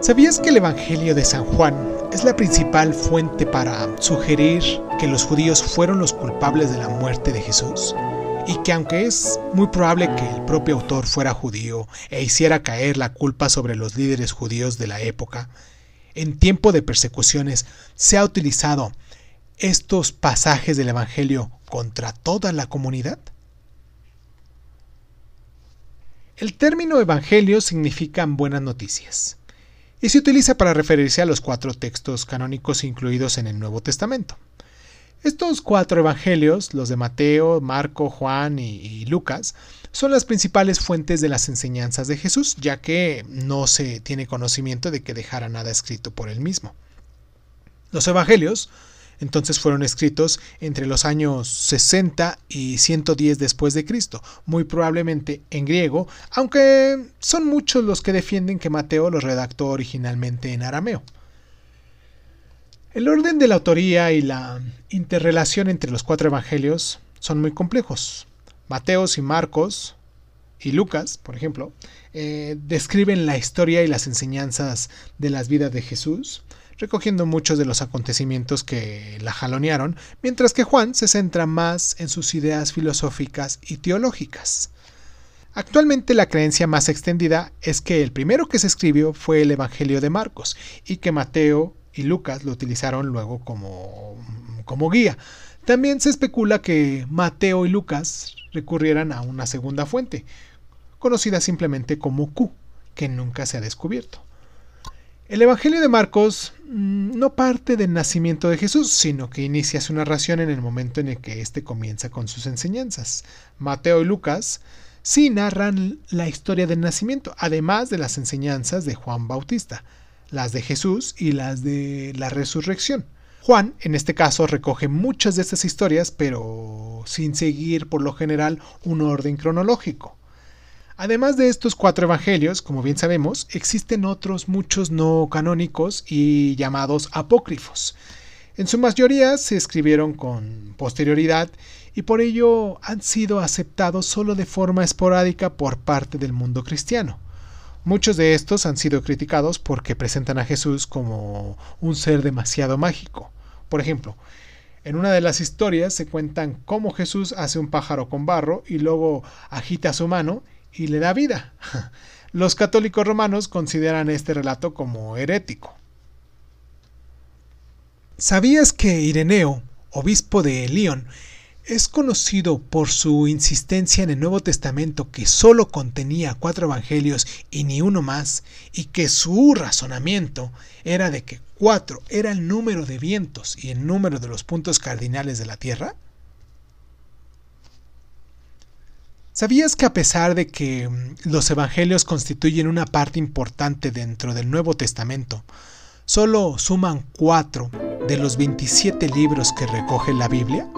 ¿Sabías que el Evangelio de San Juan es la principal fuente para sugerir que los judíos fueron los culpables de la muerte de Jesús? Y que aunque es muy probable que el propio autor fuera judío e hiciera caer la culpa sobre los líderes judíos de la época, en tiempo de persecuciones se ha utilizado estos pasajes del Evangelio contra toda la comunidad? El término Evangelio significa buenas noticias y se utiliza para referirse a los cuatro textos canónicos incluidos en el Nuevo Testamento. Estos cuatro evangelios, los de Mateo, Marco, Juan y, Lucas, son las principales fuentes de las enseñanzas de Jesús, ya que no se tiene conocimiento de que dejara nada escrito por él mismo. Los evangelios entonces fueron escritos entre los años 60 y 110 después de Cristo, muy probablemente en griego, aunque son muchos los que defienden que Mateo los redactó originalmente en arameo. El orden de la autoría y la interrelación entre los cuatro evangelios son muy complejos. Mateos y Marcos y Lucas, por ejemplo, eh, describen la historia y las enseñanzas de las vidas de Jesús, recogiendo muchos de los acontecimientos que la jalonearon, mientras que Juan se centra más en sus ideas filosóficas y teológicas. Actualmente la creencia más extendida es que el primero que se escribió fue el Evangelio de Marcos y que Mateo y Lucas lo utilizaron luego como, como guía. También se especula que Mateo y Lucas recurrieran a una segunda fuente, conocida simplemente como Q, que nunca se ha descubierto. El Evangelio de Marcos no parte del nacimiento de Jesús, sino que inicia su narración en el momento en el que éste comienza con sus enseñanzas. Mateo y Lucas sí narran la historia del nacimiento, además de las enseñanzas de Juan Bautista, las de Jesús y las de la resurrección. Juan, en este caso, recoge muchas de estas historias, pero sin seguir por lo general un orden cronológico. Además de estos cuatro evangelios, como bien sabemos, existen otros muchos no canónicos y llamados apócrifos. En su mayoría se escribieron con posterioridad y por ello han sido aceptados solo de forma esporádica por parte del mundo cristiano. Muchos de estos han sido criticados porque presentan a Jesús como un ser demasiado mágico. Por ejemplo, en una de las historias se cuentan cómo Jesús hace un pájaro con barro y luego agita su mano y le da vida. Los católicos romanos consideran este relato como herético. ¿Sabías que Ireneo, obispo de León, es conocido por su insistencia en el Nuevo Testamento que solo contenía cuatro evangelios y ni uno más, y que su razonamiento era de que cuatro era el número de vientos y el número de los puntos cardinales de la Tierra? ¿Sabías que a pesar de que mm, los evangelios constituyen una parte importante dentro del Nuevo Testamento, solo suman cuatro de los 27 libros que recoge la Biblia?